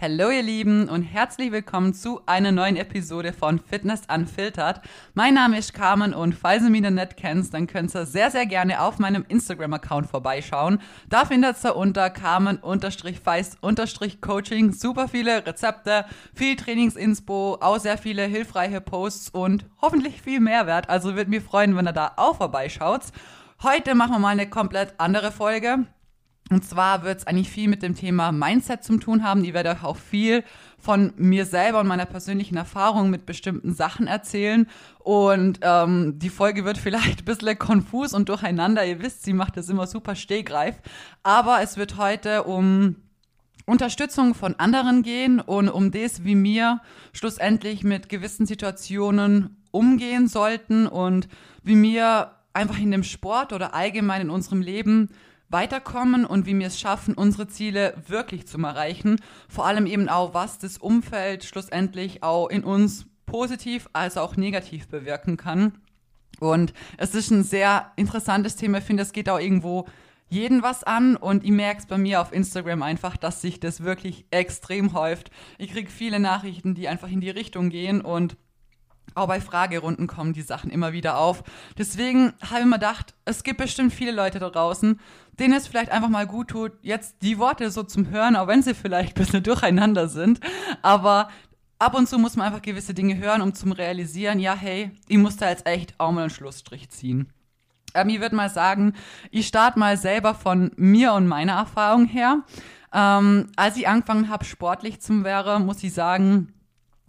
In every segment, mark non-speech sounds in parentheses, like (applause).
Hallo ihr Lieben und herzlich willkommen zu einer neuen Episode von Fitness Unfiltered. Mein Name ist Carmen und falls ihr mich noch nicht kennt, dann könnt ihr sehr, sehr gerne auf meinem Instagram-Account vorbeischauen. Da findet ihr unter Carmen-Feist-Coaching super viele Rezepte, viel Trainingsinspo, auch sehr viele hilfreiche Posts und hoffentlich viel Mehrwert. Also würde mich freuen, wenn ihr da auch vorbeischaut. Heute machen wir mal eine komplett andere Folge. Und zwar wird es eigentlich viel mit dem Thema Mindset zu tun haben. Ich werde auch viel von mir selber und meiner persönlichen Erfahrung mit bestimmten Sachen erzählen. Und ähm, die Folge wird vielleicht (laughs) ein bisschen konfus und durcheinander. Ihr wisst, sie macht das immer super stehgreif. Aber es wird heute um Unterstützung von anderen gehen und um das, wie wir schlussendlich mit gewissen Situationen umgehen sollten und wie wir einfach in dem Sport oder allgemein in unserem Leben weiterkommen und wie wir es schaffen, unsere Ziele wirklich zu erreichen. Vor allem eben auch, was das Umfeld schlussendlich auch in uns positiv als auch negativ bewirken kann. Und es ist ein sehr interessantes Thema. Ich finde, es geht auch irgendwo jeden was an und ich merke es bei mir auf Instagram einfach, dass sich das wirklich extrem häuft. Ich kriege viele Nachrichten, die einfach in die Richtung gehen und auch bei Fragerunden kommen die Sachen immer wieder auf. Deswegen habe ich mir gedacht, es gibt bestimmt viele Leute da draußen, denen es vielleicht einfach mal gut tut, jetzt die Worte so zum Hören, auch wenn sie vielleicht ein bisschen durcheinander sind. Aber ab und zu muss man einfach gewisse Dinge hören, um zu realisieren, ja, hey, ich muss da jetzt echt auch mal einen Schlussstrich ziehen. Ähm, ich würde mal sagen, ich starte mal selber von mir und meiner Erfahrung her. Ähm, als ich angefangen habe, sportlich zu werden, muss ich sagen,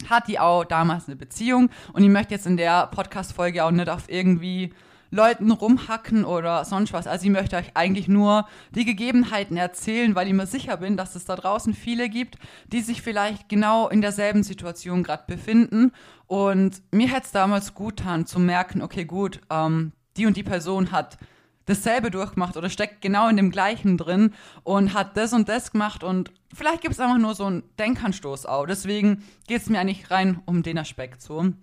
hat die auch damals eine Beziehung und ich möchte jetzt in der Podcast-Folge auch nicht auf irgendwie Leuten rumhacken oder sonst was. Also ich möchte euch eigentlich nur die Gegebenheiten erzählen, weil ich mir sicher bin, dass es da draußen viele gibt, die sich vielleicht genau in derselben Situation gerade befinden. Und mir hätte es damals gut getan zu merken, okay, gut, ähm, die und die Person hat dasselbe durchgemacht oder steckt genau in dem gleichen drin und hat das und das gemacht und vielleicht gibt es einfach nur so einen Denkanstoß auch. Deswegen geht es mir eigentlich rein um den Aspekt so.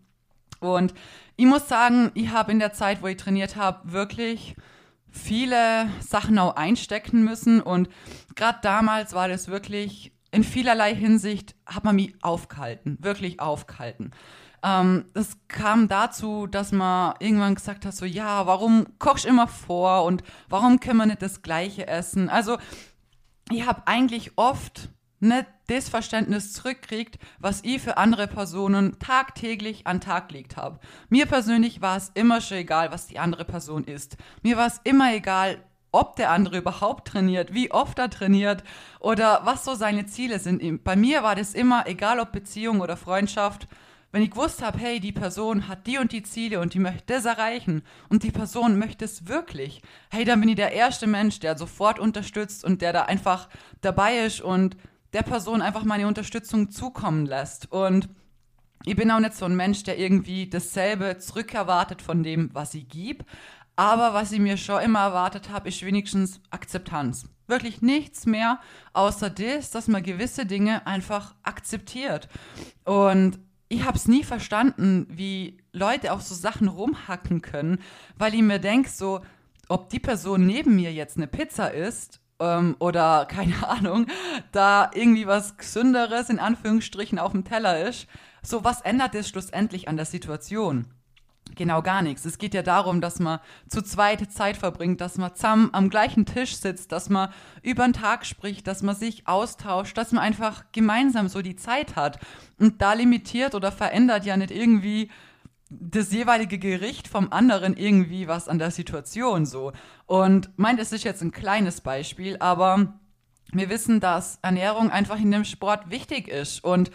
Und ich muss sagen, ich habe in der Zeit, wo ich trainiert habe, wirklich viele Sachen auch einstecken müssen und gerade damals war das wirklich in vielerlei Hinsicht hat man mich aufgehalten, wirklich aufgehalten. Ähm, es kam dazu, dass man irgendwann gesagt hat, so ja, warum kochst du immer vor und warum können wir nicht das Gleiche essen? Also ich habe eigentlich oft nicht das Verständnis zurückkriegt, was ich für andere Personen tagtäglich an Tag gelegt habe. Mir persönlich war es immer schon egal, was die andere Person ist. Mir war es immer egal, ob der andere überhaupt trainiert, wie oft er trainiert oder was so seine Ziele sind. Bei mir war das immer, egal ob Beziehung oder Freundschaft, wenn ich gewusst habe, hey, die Person hat die und die Ziele und die möchte das erreichen und die Person möchte es wirklich, hey, dann bin ich der erste Mensch, der sofort unterstützt und der da einfach dabei ist und der Person einfach meine Unterstützung zukommen lässt. Und ich bin auch nicht so ein Mensch, der irgendwie dasselbe zurückerwartet von dem, was ich gebe. Aber was ich mir schon immer erwartet habe, ist wenigstens Akzeptanz. Wirklich nichts mehr, außer das, dass man gewisse Dinge einfach akzeptiert. Und ich habe es nie verstanden, wie Leute auf so Sachen rumhacken können, weil ich mir denke, so, ob die Person neben mir jetzt eine Pizza isst ähm, oder (laughs) keine Ahnung, da irgendwie was Gesünderes in Anführungsstrichen auf dem Teller ist, so was ändert es schlussendlich an der Situation? Genau gar nichts. Es geht ja darum, dass man zu zweit Zeit verbringt, dass man zusammen am gleichen Tisch sitzt, dass man über den Tag spricht, dass man sich austauscht, dass man einfach gemeinsam so die Zeit hat. Und da limitiert oder verändert ja nicht irgendwie das jeweilige Gericht vom anderen irgendwie was an der Situation so. Und meint, es ist jetzt ein kleines Beispiel, aber wir wissen, dass Ernährung einfach in dem Sport wichtig ist und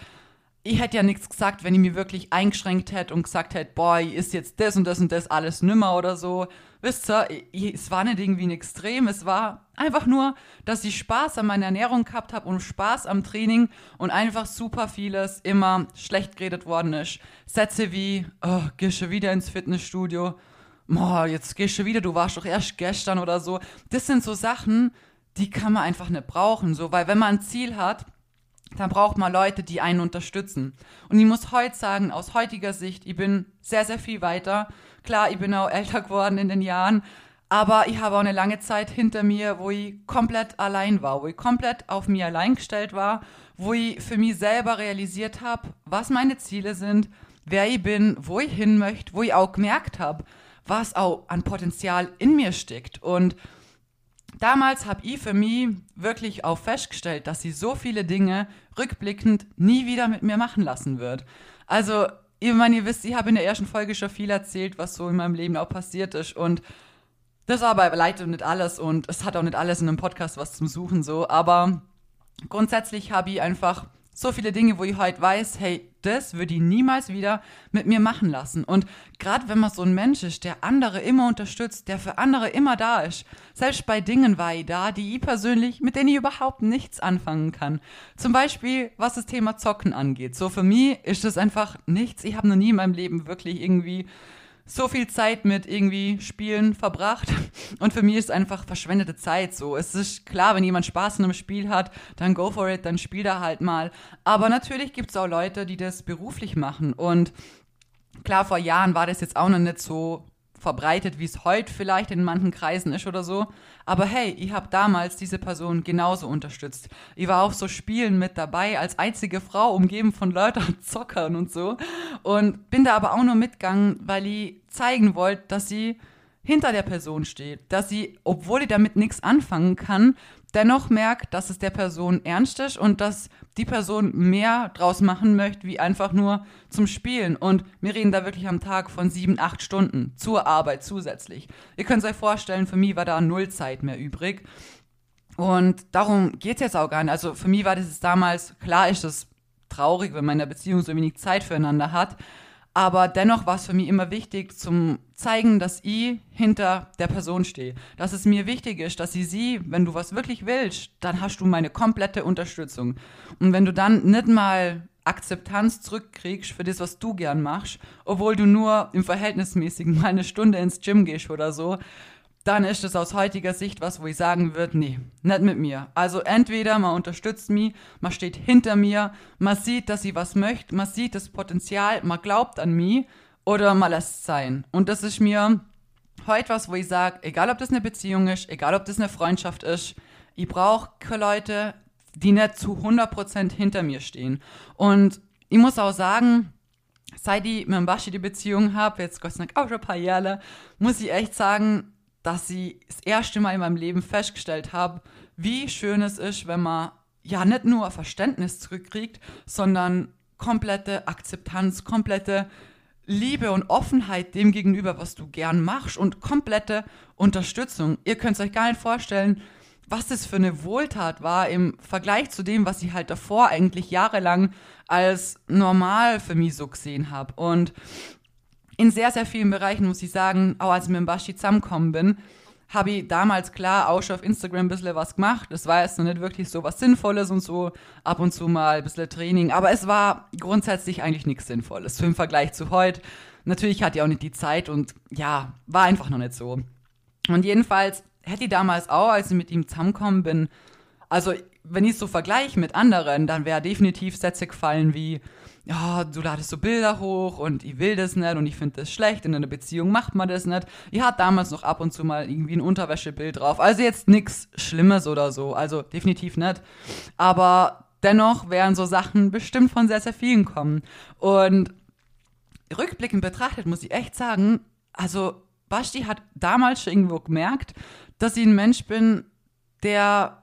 ich hätte ja nichts gesagt, wenn ich mir wirklich eingeschränkt hätte und gesagt hätte, boah, ist jetzt das und das und das alles nimmer oder so. Wisst ihr, ich, es war nicht irgendwie ein Extrem, es war einfach nur, dass ich Spaß an meiner Ernährung gehabt habe und Spaß am Training und einfach super vieles immer schlecht geredet worden ist. Sätze wie, oh, geh schon wieder ins Fitnessstudio, boah, jetzt gehst du wieder, du warst doch erst gestern oder so. Das sind so Sachen, die kann man einfach nicht brauchen, so, weil wenn man ein Ziel hat, dann braucht man Leute, die einen unterstützen. Und ich muss heute sagen, aus heutiger Sicht, ich bin sehr, sehr viel weiter. Klar, ich bin auch älter geworden in den Jahren, Aber ich habe auch eine lange Zeit hinter mir, wo ich komplett allein war, wo ich komplett auf mir allein gestellt war, wo ich für mich selber realisiert habe, was meine Ziele sind, wer ich bin, wo ich hin möchte, wo ich auch gemerkt habe, was auch an Potenzial in mir steckt. Und damals habe ich für mich wirklich auch festgestellt, dass sie so viele Dinge rückblickend nie wieder mit mir machen lassen wird. Also, ich meine, ihr wisst, ich habe in der ersten Folge schon viel erzählt, was so in meinem Leben auch passiert ist. Und das war aber leider nicht alles und es hat auch nicht alles in einem Podcast was zum Suchen so. Aber grundsätzlich habe ich einfach so viele Dinge, wo ich heute weiß, hey, das würde ich niemals wieder mit mir machen lassen. Und gerade wenn man so ein Mensch ist, der andere immer unterstützt, der für andere immer da ist, selbst bei Dingen war ich da, die ich persönlich, mit denen ich überhaupt nichts anfangen kann. Zum Beispiel, was das Thema Zocken angeht. So für mich ist das einfach nichts. Ich habe noch nie in meinem Leben wirklich irgendwie so viel Zeit mit irgendwie Spielen verbracht. Und für mich ist einfach verschwendete Zeit so. Es ist klar, wenn jemand Spaß in einem Spiel hat, dann go for it, dann spielt er halt mal. Aber natürlich gibt es auch Leute, die das beruflich machen. Und klar, vor Jahren war das jetzt auch noch nicht so verbreitet, wie es heute vielleicht in manchen Kreisen ist oder so. Aber hey, ich habe damals diese Person genauso unterstützt. Ich war auf so Spielen mit dabei, als einzige Frau, umgeben von Leuten Zockern und so. Und bin da aber auch nur mitgegangen, weil ich zeigen wollte, dass sie hinter der Person steht. Dass sie, obwohl ich damit nichts anfangen kann, dennoch merkt, dass es der Person ernst ist und dass die Person mehr draus machen möchte, wie einfach nur zum Spielen. Und wir reden da wirklich am Tag von sieben, acht Stunden zur Arbeit zusätzlich. Ihr könnt euch vorstellen, für mich war da null Zeit mehr übrig. Und darum geht es jetzt auch gar nicht. Also für mich war das damals, klar ist es traurig, wenn man in der Beziehung so wenig Zeit füreinander hat. Aber dennoch war es für mich immer wichtig, zum zeigen, dass ich hinter der Person stehe. Dass es mir wichtig ist, dass sie sie, wenn du was wirklich willst, dann hast du meine komplette Unterstützung. Und wenn du dann nicht mal Akzeptanz zurückkriegst für das, was du gern machst, obwohl du nur im Verhältnismäßigen mal eine Stunde ins Gym gehst oder so, dann ist es aus heutiger Sicht was, wo ich sagen würde, nee, nicht mit mir. Also entweder man unterstützt mich, man steht hinter mir, man sieht, dass sie was möchte, man sieht das Potenzial, man glaubt an mich oder man lässt es sein. Und das ist mir heute was, wo ich sage, egal ob das eine Beziehung ist, egal ob das eine Freundschaft ist, ich brauche Leute, die nicht zu 100% hinter mir stehen. Und ich muss auch sagen, seit ich mit Bashi die Beziehung habe, jetzt Gott sei Dank auch schon ein paar Jahre, muss ich echt sagen, dass ich das erste Mal in meinem Leben festgestellt habe, wie schön es ist, wenn man ja nicht nur Verständnis zurückkriegt, sondern komplette Akzeptanz, komplette Liebe und Offenheit dem gegenüber, was du gern machst und komplette Unterstützung. Ihr könnt euch gar nicht vorstellen, was das für eine Wohltat war im Vergleich zu dem, was ich halt davor eigentlich jahrelang als normal für mich so gesehen habe. Und in sehr, sehr vielen Bereichen, muss ich sagen, auch als ich mit dem Basti zusammengekommen bin, habe ich damals klar auch schon auf Instagram ein bisschen was gemacht. Das war jetzt noch nicht wirklich so was Sinnvolles und so, ab und zu mal ein bisschen Training. Aber es war grundsätzlich eigentlich nichts Sinnvolles, im Vergleich zu heute. Natürlich hatte ich auch nicht die Zeit und ja, war einfach noch nicht so. Und jedenfalls hätte ich damals auch, als ich mit ihm zusammengekommen bin, also wenn ich es so vergleiche mit anderen, dann wäre definitiv Sätze gefallen wie, ja, du ladest so Bilder hoch und ich will das nicht und ich finde das schlecht. In einer Beziehung macht man das nicht. Ich hatte damals noch ab und zu mal irgendwie ein Unterwäschebild drauf. Also jetzt nichts Schlimmes oder so. Also definitiv nicht. Aber dennoch wären so Sachen bestimmt von sehr, sehr vielen kommen. Und rückblickend betrachtet muss ich echt sagen, also Basti hat damals schon irgendwo gemerkt, dass ich ein Mensch bin, der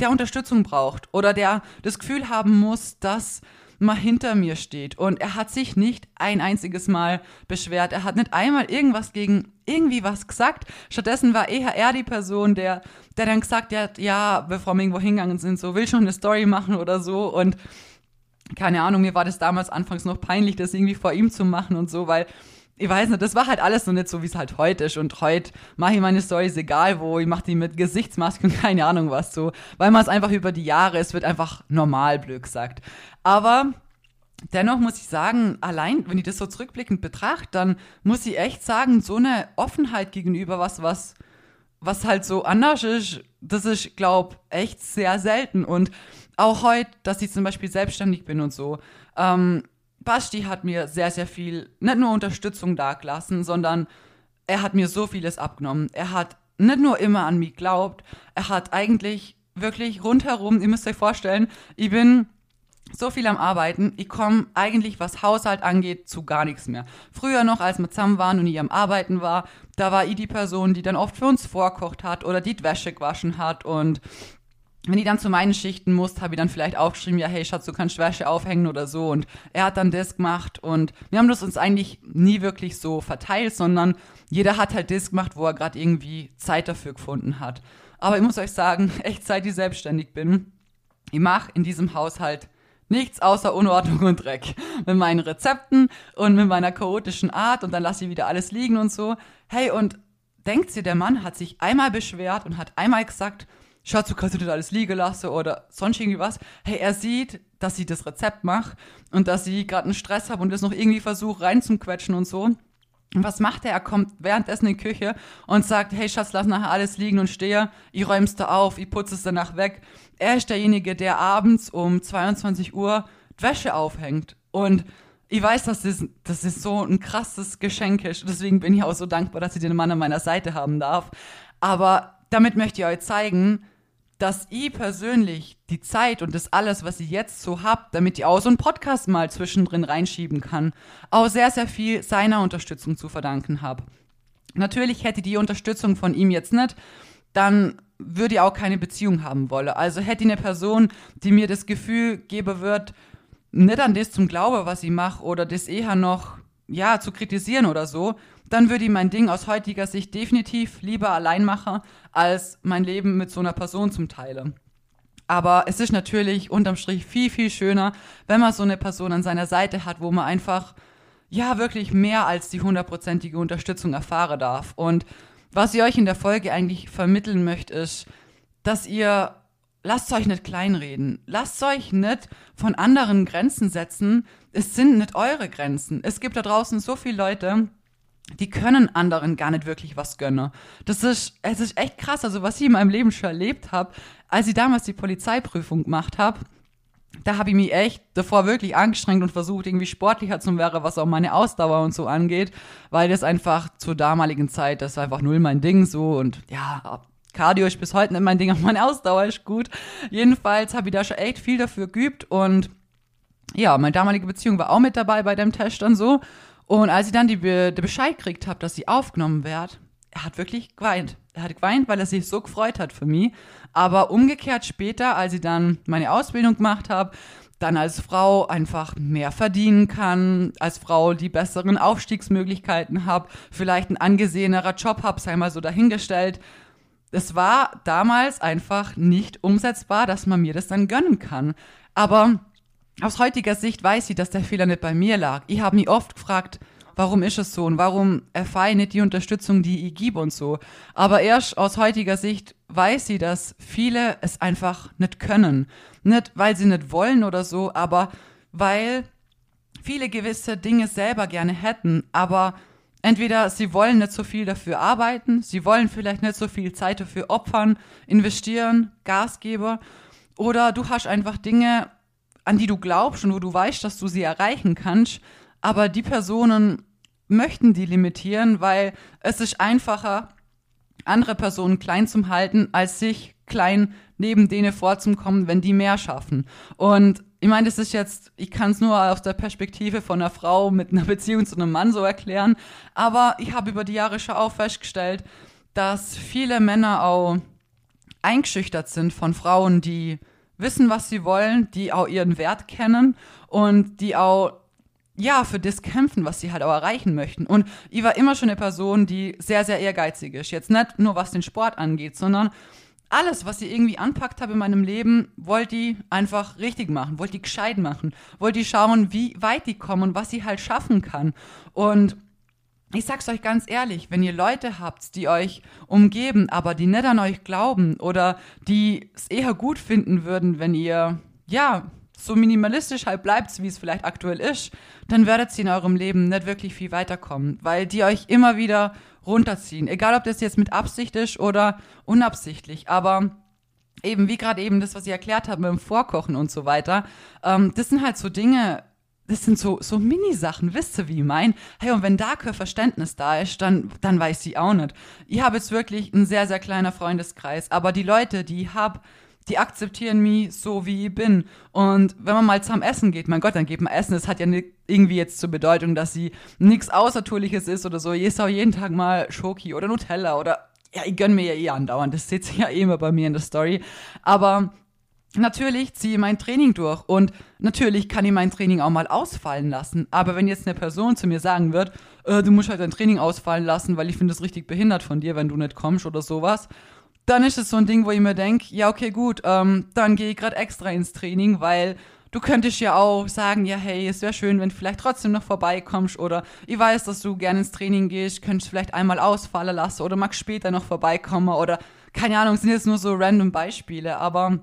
der Unterstützung braucht oder der das Gefühl haben muss, dass mal hinter mir steht. Und er hat sich nicht ein einziges Mal beschwert. Er hat nicht einmal irgendwas gegen irgendwie was gesagt. Stattdessen war eher er die Person, der, der dann gesagt hat, ja, bevor wir irgendwo hingegangen sind, so, will schon eine Story machen oder so. Und keine Ahnung, mir war das damals anfangs noch peinlich, das irgendwie vor ihm zu machen und so, weil ich weiß nicht, das war halt alles so nicht so, wie es halt heute ist. Und heute mache ich meine Stories egal wo, ich mache die mit Gesichtsmasken und (laughs) keine Ahnung was so, weil man es einfach über die Jahre, es wird einfach normal blöd gesagt. Aber dennoch muss ich sagen, allein, wenn ich das so zurückblickend betrachte, dann muss ich echt sagen, so eine Offenheit gegenüber was, was, was halt so anders ist, das ist, glaub, echt sehr selten. Und auch heute, dass ich zum Beispiel selbstständig bin und so, ähm, Basti hat mir sehr, sehr viel, nicht nur Unterstützung dagelassen, sondern er hat mir so vieles abgenommen. Er hat nicht nur immer an mich glaubt, er hat eigentlich wirklich rundherum, ihr müsst euch vorstellen, ich bin so viel am Arbeiten, ich komme eigentlich, was Haushalt angeht, zu gar nichts mehr. Früher noch, als wir zusammen waren und ich am Arbeiten war, da war ich die Person, die dann oft für uns vorkocht hat oder die, die Wäsche gewaschen hat und wenn ich dann zu meinen Schichten musste, habe ich dann vielleicht aufgeschrieben, ja, hey Schatz, du kannst Wäsche aufhängen oder so. Und er hat dann das gemacht und wir haben das uns eigentlich nie wirklich so verteilt, sondern jeder hat halt das gemacht, wo er gerade irgendwie Zeit dafür gefunden hat. Aber ich muss euch sagen, (laughs) echt seit ich selbstständig bin, ich mache in diesem Haushalt nichts außer Unordnung und Dreck. Mit meinen Rezepten und mit meiner chaotischen Art und dann lasse ich wieder alles liegen und so. Hey, und denkt ihr, der Mann hat sich einmal beschwert und hat einmal gesagt, Schatz, du kannst nicht alles liegen lassen oder sonst irgendwie was. Hey, er sieht, dass sie das Rezept macht und dass sie gerade einen Stress hat und das noch irgendwie versucht reinzuquetschen und so. Und was macht er? Er kommt währenddessen in die Küche und sagt, hey Schatz, lass nachher alles liegen und stehe. Ich räum's da auf, ich putze es danach weg. Er ist derjenige, der abends um 22 Uhr Wäsche aufhängt. Und ich weiß, dass das, das ist so ein krasses Geschenk ist. Deswegen bin ich auch so dankbar, dass ich den Mann an meiner Seite haben darf. Aber damit möchte ich euch zeigen, dass ich persönlich die Zeit und das alles, was ich jetzt so hab, damit ich auch so einen Podcast mal zwischendrin reinschieben kann, auch sehr, sehr viel seiner Unterstützung zu verdanken habe. Natürlich hätte die Unterstützung von ihm jetzt nicht, dann würde ich auch keine Beziehung haben wollen. Also hätte ich eine Person, die mir das Gefühl geben wird, nicht an das zum Glaube, was ich mache, oder das eher noch, ja, zu kritisieren oder so, dann würde ich mein Ding aus heutiger Sicht definitiv lieber allein machen, als mein Leben mit so einer Person zum Teilen. Aber es ist natürlich unterm Strich viel, viel schöner, wenn man so eine Person an seiner Seite hat, wo man einfach, ja, wirklich mehr als die hundertprozentige Unterstützung erfahren darf. Und was ich euch in der Folge eigentlich vermitteln möchte, ist, dass ihr lasst euch nicht kleinreden. Lasst euch nicht von anderen Grenzen setzen. Es sind nicht eure Grenzen. Es gibt da draußen so viele Leute, die können anderen gar nicht wirklich was gönnen. Das ist, es ist echt krass, also was ich in meinem Leben schon erlebt habe, als ich damals die Polizeiprüfung gemacht habe, da habe ich mich echt davor wirklich angestrengt und versucht, irgendwie sportlicher zu werden, was auch meine Ausdauer und so angeht, weil das einfach zur damaligen Zeit, das war einfach null mein Ding so und ja, Cardio ist bis heute nicht mein Ding, aber meine Ausdauer ist gut. Jedenfalls habe ich da schon echt viel dafür geübt und ja, meine damalige Beziehung war auch mit dabei bei dem Test und so. Und als ich dann die, den Bescheid gekriegt habe, dass sie aufgenommen wird, er hat wirklich geweint. Er hat geweint, weil er sich so gefreut hat für mich. Aber umgekehrt später, als ich dann meine Ausbildung gemacht habe, dann als Frau einfach mehr verdienen kann, als Frau die besseren Aufstiegsmöglichkeiten habe, vielleicht ein angesehenerer Job habe, sei mal so dahingestellt. Es war damals einfach nicht umsetzbar, dass man mir das dann gönnen kann. Aber aus heutiger Sicht weiß sie, dass der Fehler nicht bei mir lag. Ich habe mich oft gefragt, warum ist es so und warum erfahre ich nicht die Unterstützung, die ich gebe und so. Aber erst aus heutiger Sicht weiß sie, dass viele es einfach nicht können. Nicht, weil sie nicht wollen oder so, aber weil viele gewisse Dinge selber gerne hätten, aber entweder sie wollen nicht so viel dafür arbeiten, sie wollen vielleicht nicht so viel Zeit dafür opfern, investieren, Gas geben, oder du hast einfach Dinge, an die du glaubst und wo du weißt, dass du sie erreichen kannst, aber die Personen möchten die limitieren, weil es ist einfacher, andere Personen klein zu halten, als sich klein neben denen vorzukommen, wenn die mehr schaffen. Und ich meine, das ist jetzt, ich kann es nur aus der Perspektive von einer Frau mit einer Beziehung zu einem Mann so erklären, aber ich habe über die Jahre schon auch festgestellt, dass viele Männer auch eingeschüchtert sind von Frauen, die wissen, was sie wollen, die auch ihren Wert kennen und die auch ja, für das kämpfen, was sie halt auch erreichen möchten. Und ich war immer schon eine Person, die sehr, sehr ehrgeizig ist. Jetzt nicht nur was den Sport angeht, sondern alles, was ich irgendwie anpackt habe in meinem Leben, wollte ich einfach richtig machen, wollte ich gescheit machen, wollte ich schauen, wie weit die kommen und was sie halt schaffen kann. Und ich sag's euch ganz ehrlich, wenn ihr Leute habt, die euch umgeben, aber die nicht an euch glauben oder die es eher gut finden würden, wenn ihr, ja, so minimalistisch halt bleibt, wie es vielleicht aktuell ist, dann werdet ihr in eurem Leben nicht wirklich viel weiterkommen, weil die euch immer wieder runterziehen. Egal, ob das jetzt mit Absicht ist oder unabsichtlich. Aber eben, wie gerade eben das, was ich erklärt habe mit dem Vorkochen und so weiter, ähm, das sind halt so Dinge, das sind so, so Mini-Sachen, wisst ihr, wie ich mein? Hey, und wenn da kein Verständnis da ist, dann, dann weiß ich auch nicht. Ich habe jetzt wirklich ein sehr, sehr kleiner Freundeskreis, aber die Leute, die ich habe, die akzeptieren mich so, wie ich bin. Und wenn man mal zusammen essen geht, mein Gott, dann geht man essen. Das hat ja irgendwie jetzt zur Bedeutung, dass sie nichts Außertourliches ist oder so. Ich esse auch jeden Tag mal Schoki oder Nutella oder, ja, ich gönne mir ja eh andauernd. Das sitzt ja eh immer bei mir in der Story. Aber Natürlich ziehe ich mein Training durch und natürlich kann ich mein Training auch mal ausfallen lassen. Aber wenn jetzt eine Person zu mir sagen wird, äh, du musst halt dein Training ausfallen lassen, weil ich finde es richtig behindert von dir, wenn du nicht kommst oder sowas, dann ist es so ein Ding, wo ich mir denke, ja, okay, gut, ähm, dann gehe ich gerade extra ins Training, weil du könntest ja auch sagen, ja, hey, es wäre schön, wenn du vielleicht trotzdem noch vorbeikommst oder ich weiß, dass du gerne ins Training gehst, könntest vielleicht einmal ausfallen lassen oder magst später noch vorbeikommen oder keine Ahnung, sind jetzt nur so random Beispiele, aber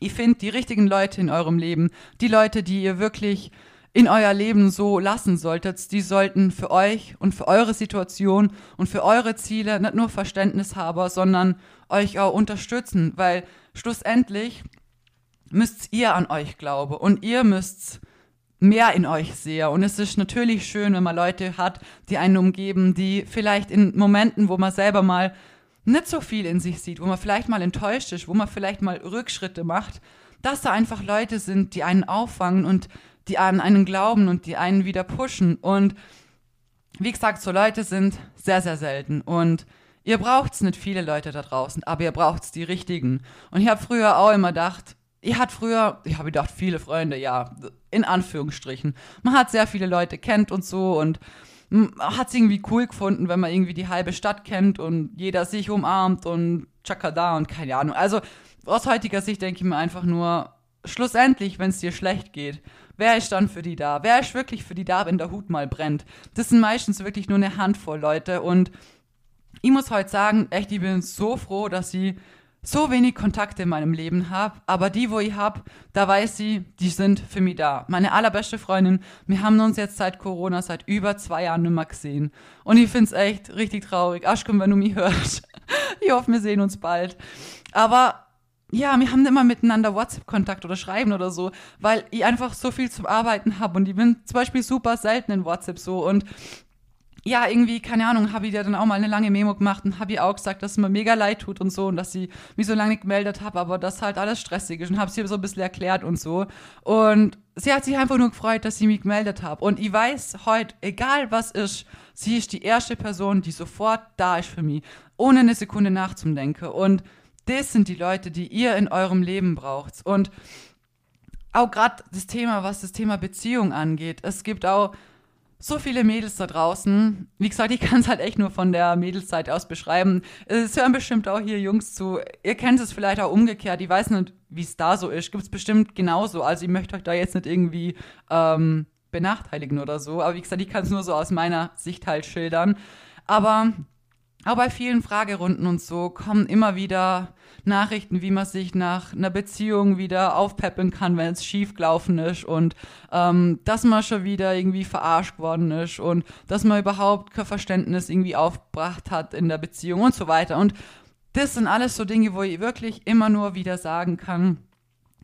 Ihr findet die richtigen Leute in eurem Leben, die Leute, die ihr wirklich in euer Leben so lassen solltet, die sollten für euch und für eure Situation und für eure Ziele nicht nur Verständnis haben, sondern euch auch unterstützen, weil schlussendlich müsst ihr an euch glauben und ihr müsst mehr in euch sehen. Und es ist natürlich schön, wenn man Leute hat, die einen umgeben, die vielleicht in Momenten, wo man selber mal nicht so viel in sich sieht, wo man vielleicht mal enttäuscht ist, wo man vielleicht mal Rückschritte macht, dass da einfach Leute sind, die einen auffangen und die an einen glauben und die einen wieder pushen. Und wie gesagt, so Leute sind sehr, sehr selten. Und ihr braucht nicht viele Leute da draußen, aber ihr braucht die richtigen. Und ich habe früher auch immer gedacht, ihr habt früher, ich habe gedacht, viele Freunde, ja, in Anführungsstrichen. Man hat sehr viele Leute kennt und so und hat es irgendwie cool gefunden, wenn man irgendwie die halbe Stadt kennt und jeder sich umarmt und Chakada und keine Ahnung. Also aus heutiger Sicht denke ich mir einfach nur, schlussendlich, wenn es dir schlecht geht, wer ist dann für die da? Wer ist wirklich für die da, wenn der Hut mal brennt? Das sind meistens wirklich nur eine Handvoll Leute und ich muss heute sagen, echt, ich bin so froh, dass sie so wenig Kontakte in meinem Leben habe, aber die, wo ich habe, da weiß sie, die sind für mich da. Meine allerbeste Freundin, wir haben uns jetzt seit Corona, seit über zwei Jahren nicht mehr gesehen. Und ich finde es echt richtig traurig. Aschkum, wenn du mich hörst. (laughs) Ich hoffe, wir sehen uns bald. Aber ja, wir haben immer miteinander WhatsApp-Kontakt oder schreiben oder so, weil ich einfach so viel zum Arbeiten habe und ich bin zum Beispiel super selten in WhatsApp so und ja, irgendwie, keine Ahnung, habe ich dir dann auch mal eine lange Memo gemacht und habe ihr auch gesagt, dass es mir mega leid tut und so und dass sie mich so lange gemeldet habe, aber das halt alles stressig ist und habe sie so ein bisschen erklärt und so. Und sie hat sich einfach nur gefreut, dass sie mich gemeldet habe. Und ich weiß heute, egal was ist, sie ist die erste Person, die sofort da ist für mich, ohne eine Sekunde nachzudenken. Und das sind die Leute, die ihr in eurem Leben braucht. Und auch gerade das Thema, was das Thema Beziehung angeht. Es gibt auch so viele Mädels da draußen. Wie gesagt, ich kann es halt echt nur von der Mädelszeit aus beschreiben. Es hören bestimmt auch hier Jungs zu. Ihr kennt es vielleicht auch umgekehrt. Ich weiß nicht, wie es da so ist. Gibt es bestimmt genauso. Also ich möchte euch da jetzt nicht irgendwie ähm, benachteiligen oder so. Aber wie gesagt, ich kann es nur so aus meiner Sicht halt schildern. Aber auch bei vielen Fragerunden und so kommen immer wieder Nachrichten, wie man sich nach einer Beziehung wieder aufpeppeln kann, wenn es schief gelaufen ist und ähm, dass man schon wieder irgendwie verarscht worden ist und dass man überhaupt kein Verständnis irgendwie aufgebracht hat in der Beziehung und so weiter. Und das sind alles so Dinge, wo ich wirklich immer nur wieder sagen kann,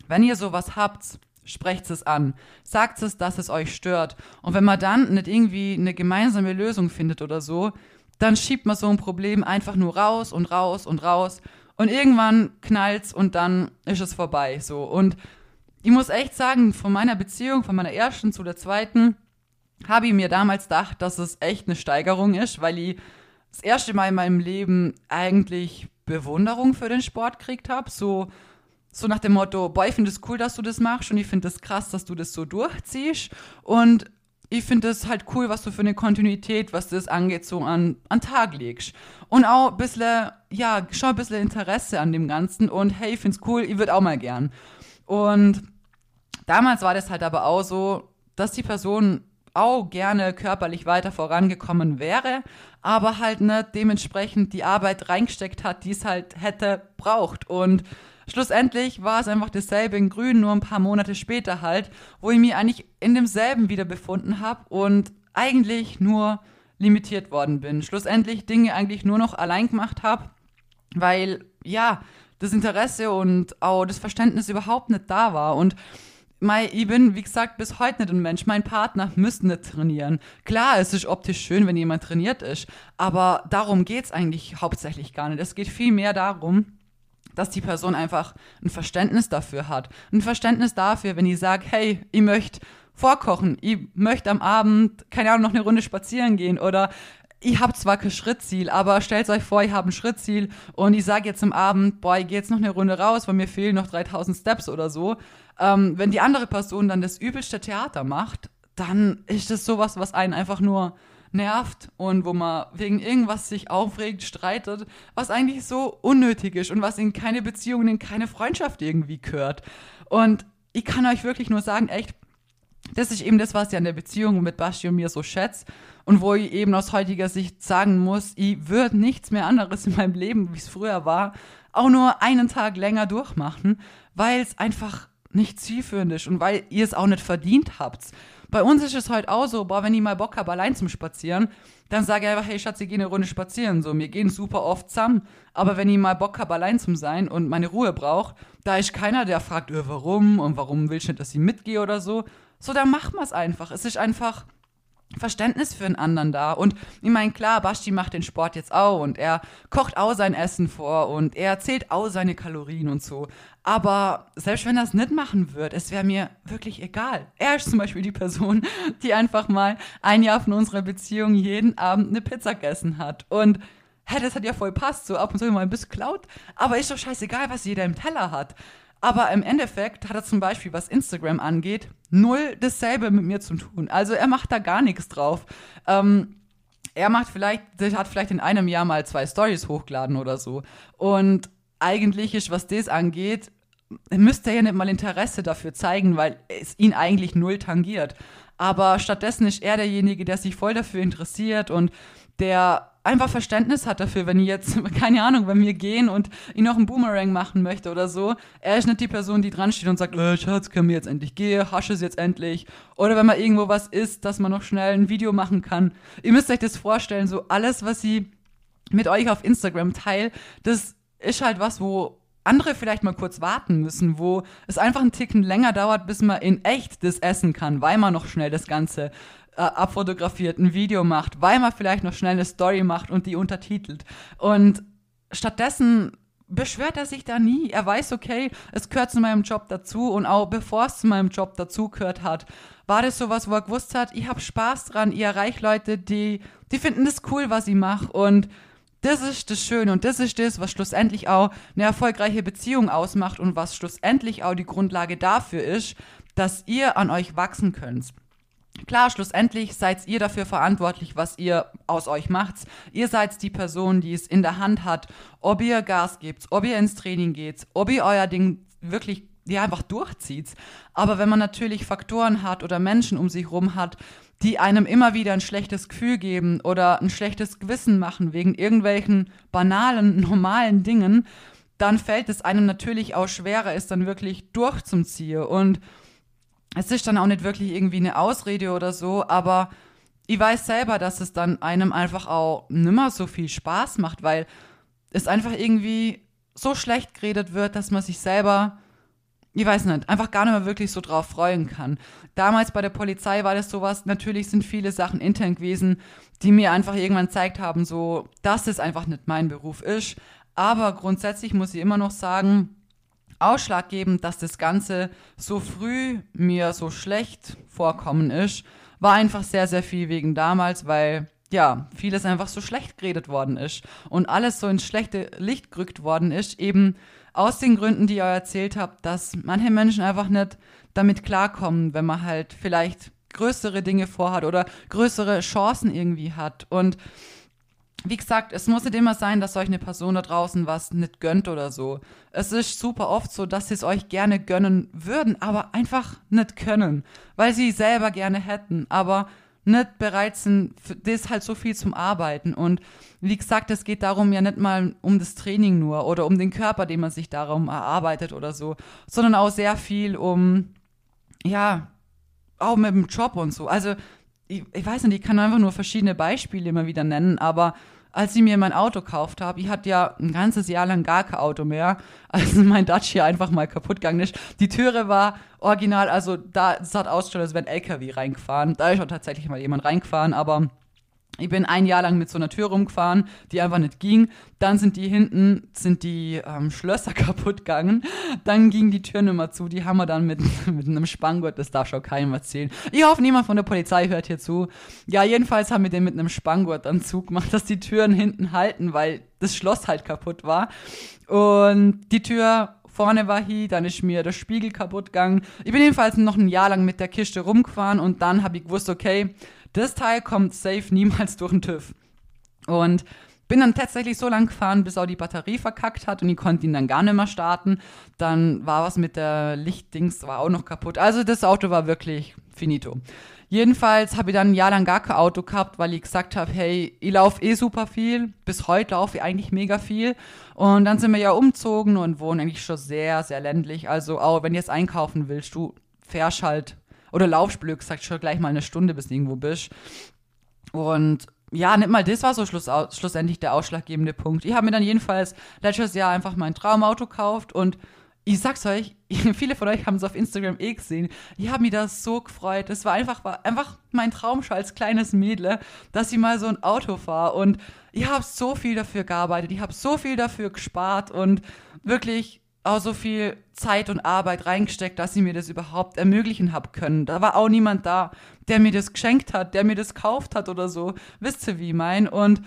wenn ihr sowas habt, sprecht es an. Sagt es, dass es euch stört. Und wenn man dann nicht irgendwie eine gemeinsame Lösung findet oder so, dann schiebt man so ein Problem einfach nur raus und raus und raus. Und irgendwann knallt's und dann ist es vorbei. So. Und ich muss echt sagen, von meiner Beziehung, von meiner ersten zu der zweiten, habe ich mir damals gedacht, dass es echt eine Steigerung ist, weil ich das erste Mal in meinem Leben eigentlich Bewunderung für den Sport gekriegt habe. So, so nach dem Motto, boah, ich finde es cool, dass du das machst und ich finde es krass, dass du das so durchziehst. Und ich finde es halt cool, was du für eine Kontinuität, was das angeht, so an, an Tag legst. Und auch ein bisschen, ja, schon ein bisschen Interesse an dem Ganzen und hey, ich finde es cool, ich würde auch mal gern. Und damals war das halt aber auch so, dass die Person auch gerne körperlich weiter vorangekommen wäre, aber halt nicht dementsprechend die Arbeit reingesteckt hat, die es halt hätte braucht. Und schlussendlich war es einfach dasselbe in Grün, nur ein paar Monate später halt, wo ich mich eigentlich in demselben wieder befunden habe und eigentlich nur limitiert worden bin. Schlussendlich Dinge eigentlich nur noch allein gemacht habe, weil ja, das Interesse und auch das Verständnis überhaupt nicht da war. Und Mei, ich bin, wie gesagt, bis heute nicht ein Mensch. Mein Partner müsste nicht trainieren. Klar, es ist optisch schön, wenn jemand trainiert ist, aber darum geht es eigentlich hauptsächlich gar nicht. Es geht viel mehr darum, dass die Person einfach ein Verständnis dafür hat. Ein Verständnis dafür, wenn ich sage, hey, ich möchte vorkochen, ich möchte am Abend, keine Ahnung, noch eine Runde spazieren gehen oder ich habe zwar kein Schrittziel, aber stellt euch vor, ich habe ein Schrittziel und ich sage jetzt am Abend, boah, ich gehe jetzt noch eine Runde raus, weil mir fehlen noch 3000 Steps oder so. Ähm, wenn die andere Person dann das übelste Theater macht, dann ist das sowas, was einen einfach nur nervt und wo man wegen irgendwas sich aufregt, streitet, was eigentlich so unnötig ist und was in keine Beziehung, in keine Freundschaft irgendwie gehört. Und ich kann euch wirklich nur sagen, echt, das ist eben das, was ich an der Beziehung mit Basti und mir so schätze und wo ich eben aus heutiger Sicht sagen muss, ich würde nichts mehr anderes in meinem Leben, wie es früher war, auch nur einen Tag länger durchmachen, weil es einfach nicht zielführend ist und weil ihr es auch nicht verdient habt. Bei uns ist es halt auch so, boah, wenn ich mal Bock habe, allein zum Spazieren, dann sage ich einfach, hey Schatz, ich gehe eine Runde spazieren. So, wir gehen super oft zusammen. Aber wenn ich mal Bock habe, allein zum sein und meine Ruhe brauche, da ist keiner, der fragt, äh, warum und warum willst du nicht, dass ich mitgehe oder so. So, dann machen wir es einfach. Es ist einfach Verständnis für einen anderen da. Und ich meine, klar, Basti macht den Sport jetzt auch und er kocht auch sein Essen vor und er zählt auch seine Kalorien und so. Aber selbst wenn er es nicht machen würde, es wäre mir wirklich egal. Er ist zum Beispiel die Person, die einfach mal ein Jahr von unserer Beziehung jeden Abend eine Pizza gegessen hat. Und hä, das hat ja voll passt, so ab und zu mal ein bisschen klaut. Aber ist doch scheißegal, was jeder im Teller hat. Aber im Endeffekt hat er zum Beispiel, was Instagram angeht, null dasselbe mit mir zu tun. Also er macht da gar nichts drauf. Ähm, er macht vielleicht, hat vielleicht in einem Jahr mal zwei Stories hochgeladen oder so. Und eigentlich ist, was das angeht, müsste er ja nicht mal Interesse dafür zeigen, weil es ihn eigentlich null tangiert. Aber stattdessen ist er derjenige, der sich voll dafür interessiert und der einfach Verständnis hat dafür, wenn ich jetzt, (laughs) keine Ahnung, wenn wir gehen und ich noch einen Boomerang machen möchte oder so. Er ist nicht die Person, die dran steht und sagt, äh, Schatz, können wir jetzt endlich gehen, hasche es jetzt endlich. Oder wenn man irgendwo was isst, dass man noch schnell ein Video machen kann. Ihr müsst euch das vorstellen, so alles, was sie mit euch auf Instagram teilt, das ist halt was, wo andere vielleicht mal kurz warten müssen, wo es einfach einen Ticken länger dauert, bis man in echt das essen kann, weil man noch schnell das Ganze äh, abfotografiert, ein Video macht, weil man vielleicht noch schnell eine Story macht und die untertitelt. Und stattdessen beschwert er sich da nie. Er weiß, okay, es gehört zu meinem Job dazu und auch bevor es zu meinem Job dazu gehört hat, war das sowas, wo er gewusst hat, ich habe Spaß dran, ihr erreicht Leute, die, die finden das cool, was ich mache und das ist das Schöne und das ist das, was schlussendlich auch eine erfolgreiche Beziehung ausmacht und was schlussendlich auch die Grundlage dafür ist, dass ihr an euch wachsen könnt. Klar, schlussendlich seid ihr dafür verantwortlich, was ihr aus euch macht. Ihr seid die Person, die es in der Hand hat, ob ihr Gas gebt, ob ihr ins Training geht, ob ihr euer Ding wirklich ja, einfach durchzieht. Aber wenn man natürlich Faktoren hat oder Menschen um sich herum hat, die einem immer wieder ein schlechtes Gefühl geben oder ein schlechtes Gewissen machen wegen irgendwelchen banalen, (laughs) normalen Dingen, dann fällt es einem natürlich auch schwerer, es dann wirklich durchzuziehen. Und es ist dann auch nicht wirklich irgendwie eine Ausrede oder so, aber ich weiß selber, dass es dann einem einfach auch nimmer so viel Spaß macht, weil es einfach irgendwie so schlecht geredet wird, dass man sich selber, ich weiß nicht, einfach gar nicht mehr wirklich so drauf freuen kann. Damals bei der Polizei war das sowas, natürlich sind viele Sachen intern gewesen, die mir einfach irgendwann gezeigt haben, so, dass es einfach nicht mein Beruf ist. Aber grundsätzlich muss ich immer noch sagen, ausschlaggebend, dass das Ganze so früh mir so schlecht vorkommen ist, war einfach sehr, sehr viel wegen damals, weil ja, vieles einfach so schlecht geredet worden ist und alles so ins schlechte Licht gerückt worden ist, eben aus den Gründen, die ihr erzählt habt, dass manche Menschen einfach nicht damit klarkommen, wenn man halt vielleicht größere Dinge vorhat oder größere Chancen irgendwie hat. Und wie gesagt, es muss nicht immer sein, dass euch eine Person da draußen was nicht gönnt oder so. Es ist super oft so, dass sie es euch gerne gönnen würden, aber einfach nicht können, weil sie selber gerne hätten, aber nicht bereit sind, das halt so viel zum Arbeiten. Und wie gesagt, es geht darum ja nicht mal um das Training nur oder um den Körper, den man sich darum erarbeitet oder so, sondern auch sehr viel um, ja, auch mit dem Job und so. Also, ich, ich weiß nicht, ich kann einfach nur verschiedene Beispiele immer wieder nennen, aber als ich mir mein Auto gekauft habe, ich hatte ja ein ganzes Jahr lang gar kein Auto mehr, (laughs) als mein Dacia einfach mal kaputt gegangen ist. Die Türe war original, also da, es hat ausgeschaut, als wäre ein LKW reingefahren. Da ist auch tatsächlich mal jemand reingefahren, aber ich bin ein Jahr lang mit so einer Tür rumgefahren, die einfach nicht ging. Dann sind die hinten, sind die ähm, Schlösser (laughs) kaputt gegangen. Dann ging die Tür nicht mehr zu. Die haben wir dann mit, (laughs) mit einem Spanngurt, das darf schon keinem erzählen. Ich hoffe, niemand von der Polizei hört hier zu. Ja, jedenfalls haben wir den mit einem Spanngurt dann zugemacht, (laughs) dass die Türen hinten halten, weil das Schloss halt kaputt war. Und die Tür vorne war hier, dann ist mir der Spiegel kaputt gegangen. Ich bin jedenfalls noch ein Jahr lang mit der Kiste rumgefahren und dann habe ich gewusst, okay, das Teil kommt safe niemals durch den TÜV. Und bin dann tatsächlich so lang gefahren, bis auch die Batterie verkackt hat und ich konnte ihn dann gar nicht mehr starten. Dann war was mit der Lichtdings, war auch noch kaputt. Also das Auto war wirklich finito. Jedenfalls habe ich dann ein Jahr lang gar kein Auto gehabt, weil ich gesagt habe, hey, ich laufe eh super viel. Bis heute laufe ich eigentlich mega viel. Und dann sind wir ja umzogen und wohnen eigentlich schon sehr, sehr ländlich. Also auch wenn du jetzt einkaufen willst, du fährst halt oder Laufspiel, sagt schon gleich mal eine Stunde, bis du irgendwo bist. Und ja, nicht mal das war so schluss, schlussendlich der ausschlaggebende Punkt. Ich habe mir dann jedenfalls letztes Jahr einfach mein Traumauto gekauft und ich sag's euch, (laughs) viele von euch haben es auf Instagram eh gesehen. Ich habe mich da so gefreut. Es war einfach, war einfach mein Traum schon als kleines Mädel, dass ich mal so ein Auto fahre. Und ich habe so viel dafür gearbeitet. Ich habe so viel dafür gespart und wirklich auch so viel Zeit und Arbeit reingesteckt, dass ich mir das überhaupt ermöglichen habe können. Da war auch niemand da, der mir das geschenkt hat, der mir das gekauft hat oder so. Wisst ihr, wie ich mein? Und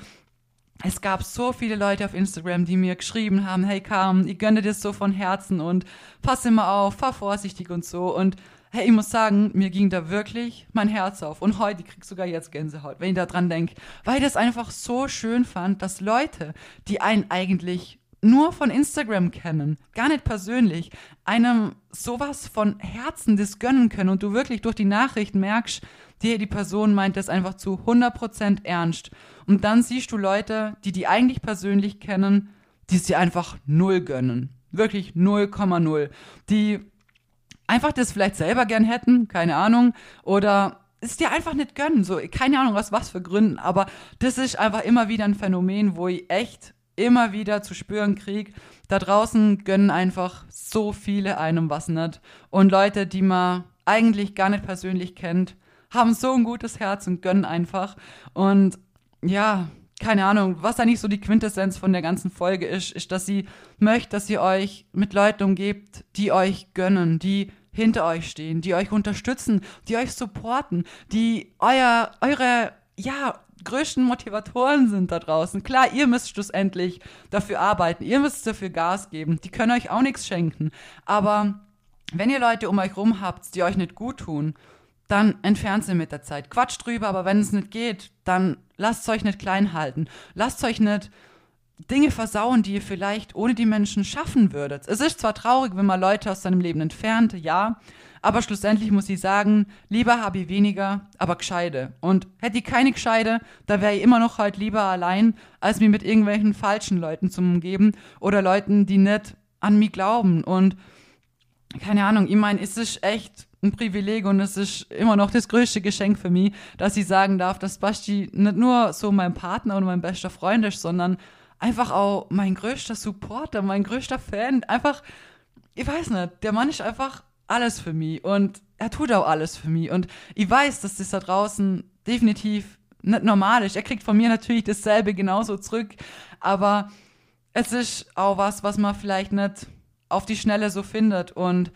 es gab so viele Leute auf Instagram, die mir geschrieben haben, hey Carmen, ich gönne dir das so von Herzen und pass immer auf, fahr vorsichtig und so. Und hey, ich muss sagen, mir ging da wirklich mein Herz auf. Und heute, ich krieg sogar jetzt Gänsehaut, wenn ich da dran denke, weil ich das einfach so schön fand, dass Leute, die einen eigentlich nur von Instagram kennen, gar nicht persönlich, einem sowas von Herzen das gönnen können und du wirklich durch die Nachrichten merkst, die, die Person meint das einfach zu 100% ernst. Und dann siehst du Leute, die die eigentlich persönlich kennen, die sie einfach null gönnen. Wirklich 0,0. Die einfach das vielleicht selber gern hätten, keine Ahnung, oder es dir einfach nicht gönnen, so, keine Ahnung aus was für Gründen, aber das ist einfach immer wieder ein Phänomen, wo ich echt immer wieder zu spüren kriege, da draußen gönnen einfach so viele einem was nicht. Und Leute, die man eigentlich gar nicht persönlich kennt, haben so ein gutes Herz und gönnen einfach. Und ja, keine Ahnung, was da nicht so die Quintessenz von der ganzen Folge ist, ist, dass sie möchte, dass ihr euch mit Leuten umgebt, die euch gönnen, die hinter euch stehen, die euch unterstützen, die euch supporten, die euer, eure, ja, größten Motivatoren sind da draußen. Klar, ihr müsst schlussendlich dafür arbeiten, ihr müsst dafür Gas geben. Die können euch auch nichts schenken. Aber wenn ihr Leute um euch rum habt, die euch nicht gut tun, dann entfernt sie mit der Zeit. Quatsch drüber, aber wenn es nicht geht, dann lasst euch nicht klein halten. Lasst euch nicht Dinge versauen, die ihr vielleicht ohne die Menschen schaffen würdet. Es ist zwar traurig, wenn man Leute aus seinem Leben entfernt, ja, aber schlussendlich muss ich sagen, lieber habe ich weniger, aber gescheide. Und hätte ich keine gescheide, da wäre ich immer noch halt lieber allein, als mich mit irgendwelchen falschen Leuten zu umgeben oder Leuten, die nicht an mich glauben. Und keine Ahnung, ich meine, es ist echt ein Privileg und es ist immer noch das größte Geschenk für mich, dass ich sagen darf, dass Basti nicht nur so mein Partner und mein bester Freund ist, sondern einfach auch mein größter Supporter, mein größter Fan. Einfach, ich weiß nicht, der Mann ist einfach alles für mich und er tut auch alles für mich. Und ich weiß, dass das da draußen definitiv nicht normal ist. Er kriegt von mir natürlich dasselbe genauso zurück, aber es ist auch was, was man vielleicht nicht auf die Schnelle so findet. Und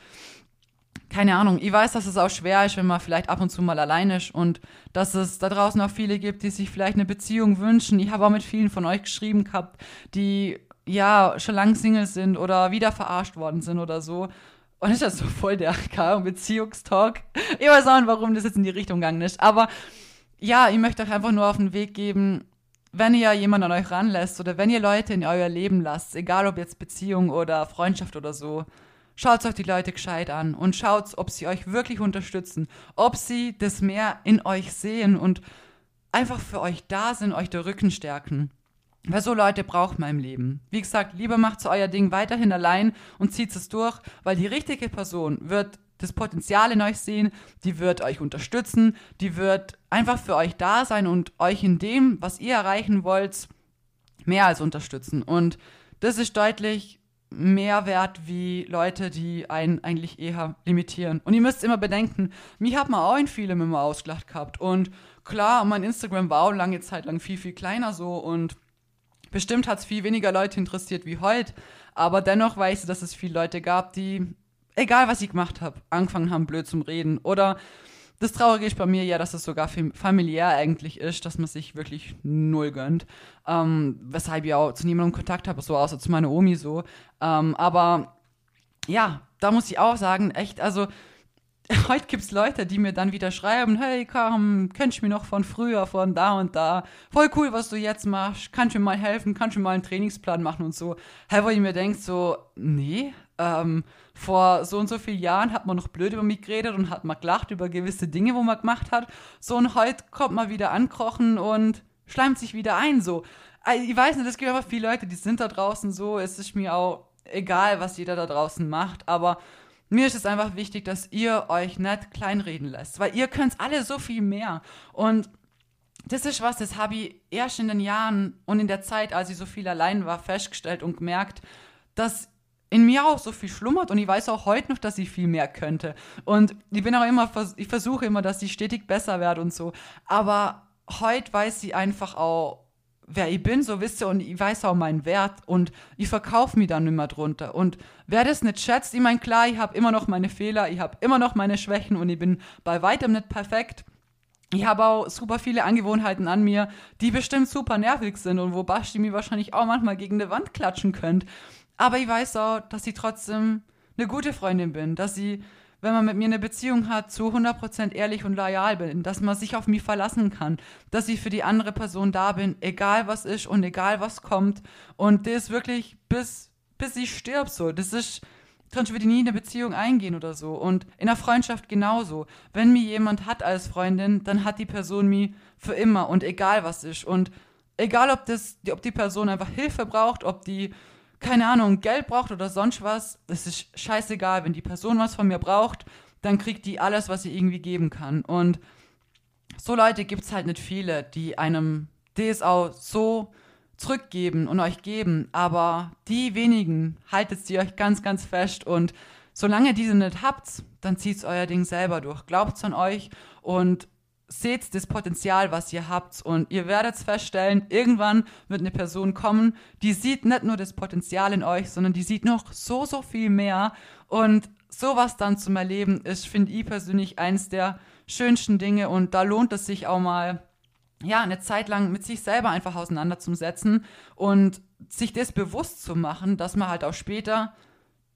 keine Ahnung, ich weiß, dass es auch schwer ist, wenn man vielleicht ab und zu mal allein ist und dass es da draußen auch viele gibt, die sich vielleicht eine Beziehung wünschen. Ich habe auch mit vielen von euch geschrieben gehabt, die ja schon lang Single sind oder wieder verarscht worden sind oder so. Und ist das so voll der Beziehungstalk. Ich weiß auch nicht, warum das jetzt in die Richtung gegangen ist. Aber ja, ich möchte euch einfach nur auf den Weg geben, wenn ihr jemanden an euch ranlässt oder wenn ihr Leute in euer Leben lasst, egal ob jetzt Beziehung oder Freundschaft oder so, schaut euch die Leute gescheit an und schaut, ob sie euch wirklich unterstützen, ob sie das mehr in euch sehen und einfach für euch da sind, euch der Rücken stärken. Weil so Leute braucht man im Leben. Wie gesagt, lieber macht so euer Ding weiterhin allein und zieht es durch, weil die richtige Person wird das Potenzial in euch sehen, die wird euch unterstützen, die wird einfach für euch da sein und euch in dem, was ihr erreichen wollt, mehr als unterstützen. Und das ist deutlich mehr wert wie Leute, die einen eigentlich eher limitieren. Und ihr müsst immer bedenken, mich hat man auch in vielem immer ausgelacht gehabt. Und klar, mein Instagram war auch lange Zeit lang viel, viel kleiner so und bestimmt hat es viel weniger Leute interessiert wie heute. Aber dennoch weiß ich, dass es viele Leute gab, die, egal was ich gemacht habe, angefangen haben, blöd zum Reden oder das Traurige ist bei mir ja, dass es sogar familiär eigentlich ist, dass man sich wirklich null gönnt. Ähm, weshalb ich auch zu niemandem Kontakt habe, so außer zu meiner Omi so. Ähm, aber ja, da muss ich auch sagen, echt, also (laughs) heute gibt es Leute, die mir dann wieder schreiben, hey Karim, kennst du mich noch von früher, von da und da? Voll cool, was du jetzt machst. Kannst du mir mal helfen? Kannst du mir mal einen Trainingsplan machen und so? Hey, wo ich mir denke, so, nee, ähm, vor so und so vielen Jahren hat man noch blöd über mich geredet und hat mal gelacht über gewisse Dinge, wo man gemacht hat. So und heute kommt man wieder ankrochen und schleimt sich wieder ein. So, also, ich weiß nicht, es gibt einfach viele Leute, die sind da draußen so. Es ist mir auch egal, was jeder da draußen macht, aber mir ist es einfach wichtig, dass ihr euch nicht kleinreden lässt, weil ihr könnt alle so viel mehr. Und das ist was, das habe ich erst in den Jahren und in der Zeit, als ich so viel allein war, festgestellt und gemerkt, dass in mir auch so viel schlummert und ich weiß auch heute noch, dass ich viel mehr könnte. Und ich bin auch immer, ich versuche immer, dass ich stetig besser werde und so. Aber heute weiß sie einfach auch, wer ich bin, so wisst ihr, und ich weiß auch meinen Wert und ich verkaufe mich dann immer drunter. Und wer das nicht schätzt, ich meine, klar, ich habe immer noch meine Fehler, ich habe immer noch meine Schwächen und ich bin bei weitem nicht perfekt. Ich habe auch super viele Angewohnheiten an mir, die bestimmt super nervig sind und wo Basti mir wahrscheinlich auch manchmal gegen eine Wand klatschen könnt. Aber ich weiß auch, dass ich trotzdem eine gute Freundin bin, dass sie, wenn man mit mir eine Beziehung hat, zu 100% ehrlich und loyal bin, dass man sich auf mich verlassen kann, dass ich für die andere Person da bin, egal was ist und egal was kommt. Und das wirklich bis, bis ich stirb so. Das ist, sonst würde ich nie in eine Beziehung eingehen oder so. Und in der Freundschaft genauso. Wenn mir jemand hat als Freundin, dann hat die Person mich für immer und egal was ist. Und egal, ob, das, ob die Person einfach Hilfe braucht, ob die keine Ahnung, Geld braucht oder sonst was, es ist scheißegal. Wenn die Person was von mir braucht, dann kriegt die alles, was sie irgendwie geben kann. Und so Leute gibt es halt nicht viele, die einem DSO so zurückgeben und euch geben. Aber die wenigen haltet sie euch ganz, ganz fest. Und solange diese nicht habt, dann zieht es euer Ding selber durch. Glaubt an euch und seht das Potenzial, was ihr habt und ihr werdet feststellen, irgendwann wird eine Person kommen, die sieht nicht nur das Potenzial in euch, sondern die sieht noch so, so viel mehr und sowas dann zum Erleben ist, finde ich persönlich eins der schönsten Dinge und da lohnt es sich auch mal, ja, eine Zeit lang mit sich selber einfach auseinanderzusetzen und sich das bewusst zu machen, dass man halt auch später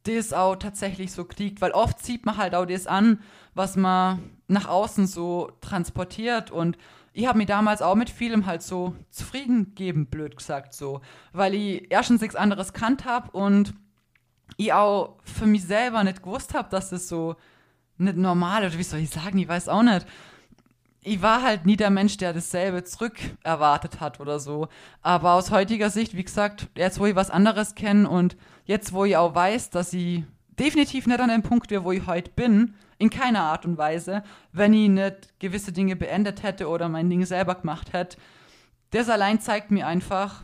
das auch tatsächlich so kriegt, weil oft zieht man halt auch das an, was man nach außen so transportiert und ich habe mich damals auch mit vielem halt so zufrieden gegeben, blöd gesagt so, weil ich erstens nichts anderes kannt habe und ich auch für mich selber nicht gewusst habe, dass das so nicht normal ist. Wie soll ich sagen? Ich weiß auch nicht. Ich war halt nie der Mensch, der dasselbe zurück erwartet hat oder so. Aber aus heutiger Sicht, wie gesagt, jetzt wo ich was anderes kenne und jetzt wo ich auch weiß, dass ich definitiv nicht an dem Punkt wäre, wo ich heute bin, in keiner Art und Weise, wenn ich nicht gewisse Dinge beendet hätte oder mein Ding selber gemacht hätte. Das allein zeigt mir einfach,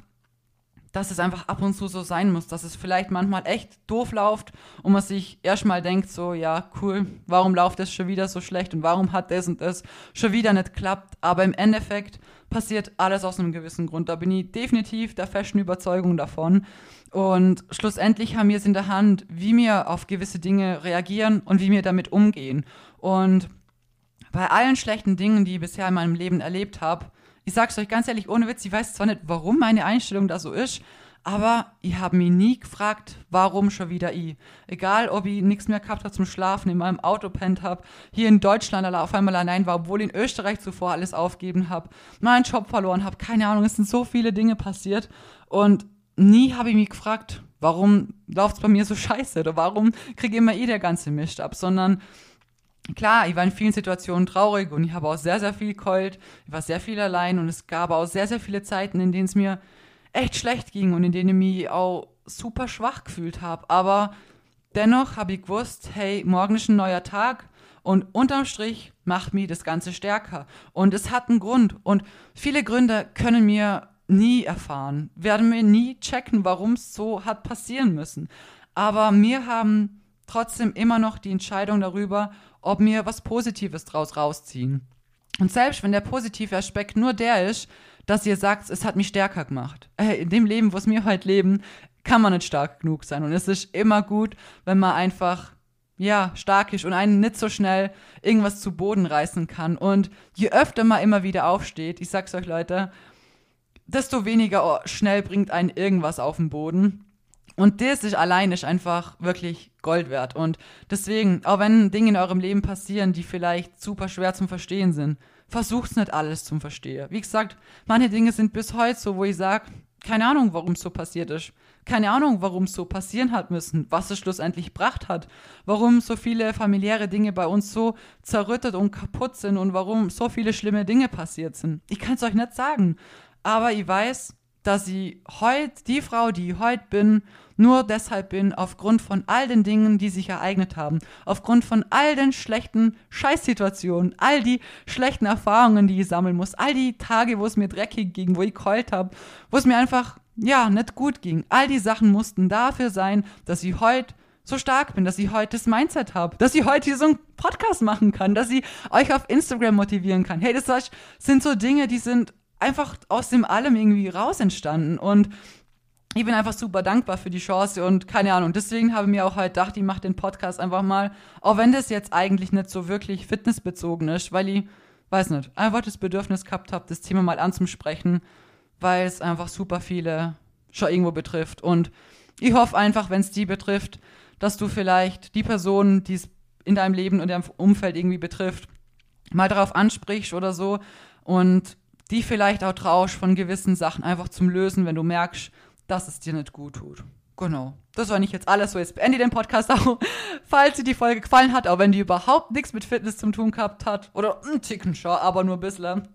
dass es einfach ab und zu so sein muss, dass es vielleicht manchmal echt doof läuft und man sich erstmal denkt, so, ja, cool, warum läuft das schon wieder so schlecht und warum hat das und das schon wieder nicht klappt. Aber im Endeffekt passiert alles aus einem gewissen Grund. Da bin ich definitiv der festen Überzeugung davon. Und schlussendlich haben wir es in der Hand, wie wir auf gewisse Dinge reagieren und wie wir damit umgehen. Und bei allen schlechten Dingen, die ich bisher in meinem Leben erlebt habe, ich sag's euch ganz ehrlich, ohne Witz, ich weiß zwar nicht, warum meine Einstellung da so ist, aber ich habe mich nie gefragt, warum schon wieder ich. Egal, ob ich nichts mehr gehabt habe zum Schlafen, in meinem Auto pennt habe, hier in Deutschland auf einmal allein war, obwohl ich in Österreich zuvor alles aufgeben habe, meinen Job verloren habe, keine Ahnung, es sind so viele Dinge passiert und nie habe ich mich gefragt, warum läuft es bei mir so (laughs) scheiße oder warum kriege ich immer eh der ganze Mist ab, sondern klar, ich war in vielen Situationen traurig und ich habe auch sehr, sehr viel geheult. Ich war sehr viel allein und es gab auch sehr, sehr viele Zeiten, in denen es mir echt schlecht ging und in denen ich mich auch super schwach gefühlt habe. Aber dennoch habe ich gewusst, hey, morgen ist ein neuer Tag und unterm Strich macht mich das Ganze stärker. Und es hat einen Grund. Und viele Gründe können mir nie erfahren, werden wir nie checken, warum es so hat passieren müssen. Aber wir haben trotzdem immer noch die Entscheidung darüber, ob wir was Positives draus rausziehen. Und selbst wenn der positive Aspekt nur der ist, dass ihr sagt, es hat mich stärker gemacht. Äh, in dem Leben, wo wir heute leben, kann man nicht stark genug sein. Und es ist immer gut, wenn man einfach, ja, stark ist und einen nicht so schnell irgendwas zu Boden reißen kann. Und je öfter man immer wieder aufsteht, ich sag's euch Leute, desto weniger schnell bringt einen irgendwas auf den Boden. Und das ist allein ist einfach wirklich Gold wert. Und deswegen, auch wenn Dinge in eurem Leben passieren, die vielleicht super schwer zum Verstehen sind, versucht's nicht alles zum Verstehen. Wie gesagt, manche Dinge sind bis heute so, wo ich sage, keine Ahnung, warum es so passiert ist. Keine Ahnung, warum es so passieren hat müssen, was es schlussendlich gebracht hat, warum so viele familiäre Dinge bei uns so zerrüttet und kaputt sind und warum so viele schlimme Dinge passiert sind. Ich kann es euch nicht sagen, aber ich weiß, dass ich heute die Frau, die ich heute bin, nur deshalb bin, aufgrund von all den Dingen, die sich ereignet haben, aufgrund von all den schlechten Scheißsituationen, all die schlechten Erfahrungen, die ich sammeln muss, all die Tage, wo es mir dreckig ging, wo ich keult habe, wo es mir einfach, ja, nicht gut ging. All die Sachen mussten dafür sein, dass ich heute so stark bin, dass ich heute das Mindset habe, dass ich heute hier so einen Podcast machen kann, dass ich euch auf Instagram motivieren kann. Hey, das sind so Dinge, die sind einfach aus dem allem irgendwie raus entstanden. Und ich bin einfach super dankbar für die Chance und keine Ahnung. Deswegen habe ich mir auch halt gedacht, ich mache den Podcast einfach mal, auch wenn das jetzt eigentlich nicht so wirklich fitnessbezogen ist, weil ich, weiß nicht, einfach das Bedürfnis gehabt habe, das Thema mal anzusprechen, weil es einfach super viele schon irgendwo betrifft. Und ich hoffe einfach, wenn es die betrifft, dass du vielleicht die Person, die es in deinem Leben und deinem Umfeld irgendwie betrifft, mal darauf ansprichst oder so und die vielleicht auch trausch von gewissen Sachen einfach zum Lösen, wenn du merkst, dass es dir nicht gut tut. Genau. Das war nicht jetzt alles so. Jetzt beende den Podcast auch. (laughs) Falls dir die Folge gefallen hat, auch wenn die überhaupt nichts mit Fitness zu tun gehabt hat, oder ein Ticken schon, aber nur ein bisschen,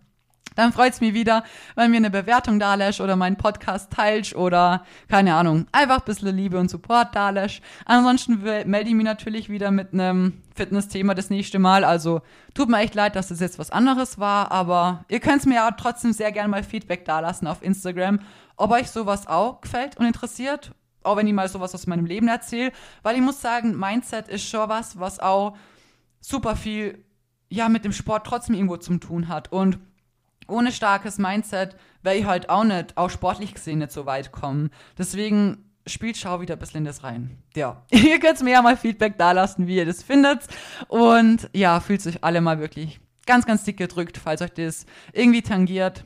dann freut es mich wieder, wenn mir eine Bewertung da lässt oder meinen Podcast teilst oder, keine Ahnung, einfach ein bisschen Liebe und Support da lässt. Ansonsten melde ich mich natürlich wieder mit einem Fitness-Thema das nächste Mal. Also tut mir echt leid, dass das jetzt was anderes war, aber ihr könnt mir ja trotzdem sehr gerne mal Feedback da lassen auf Instagram, ob euch sowas auch gefällt und interessiert. Auch wenn ich mal sowas aus meinem Leben erzähle. Weil ich muss sagen, Mindset ist schon was, was auch super viel ja mit dem Sport trotzdem irgendwo zu tun hat. Und ohne starkes Mindset wäre ich halt auch nicht, auch sportlich gesehen, nicht so weit kommen. Deswegen spielt Schau wieder ein bisschen in das rein. Ja, (laughs) ihr könnt mir ja mal Feedback dalassen, wie ihr das findet. Und ja, fühlt sich alle mal wirklich ganz, ganz dick gedrückt, falls euch das irgendwie tangiert.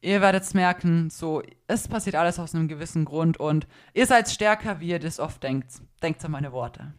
Ihr werdet es merken, so, es passiert alles aus einem gewissen Grund und ihr seid stärker, wie ihr das oft denkt. Denkt an meine Worte.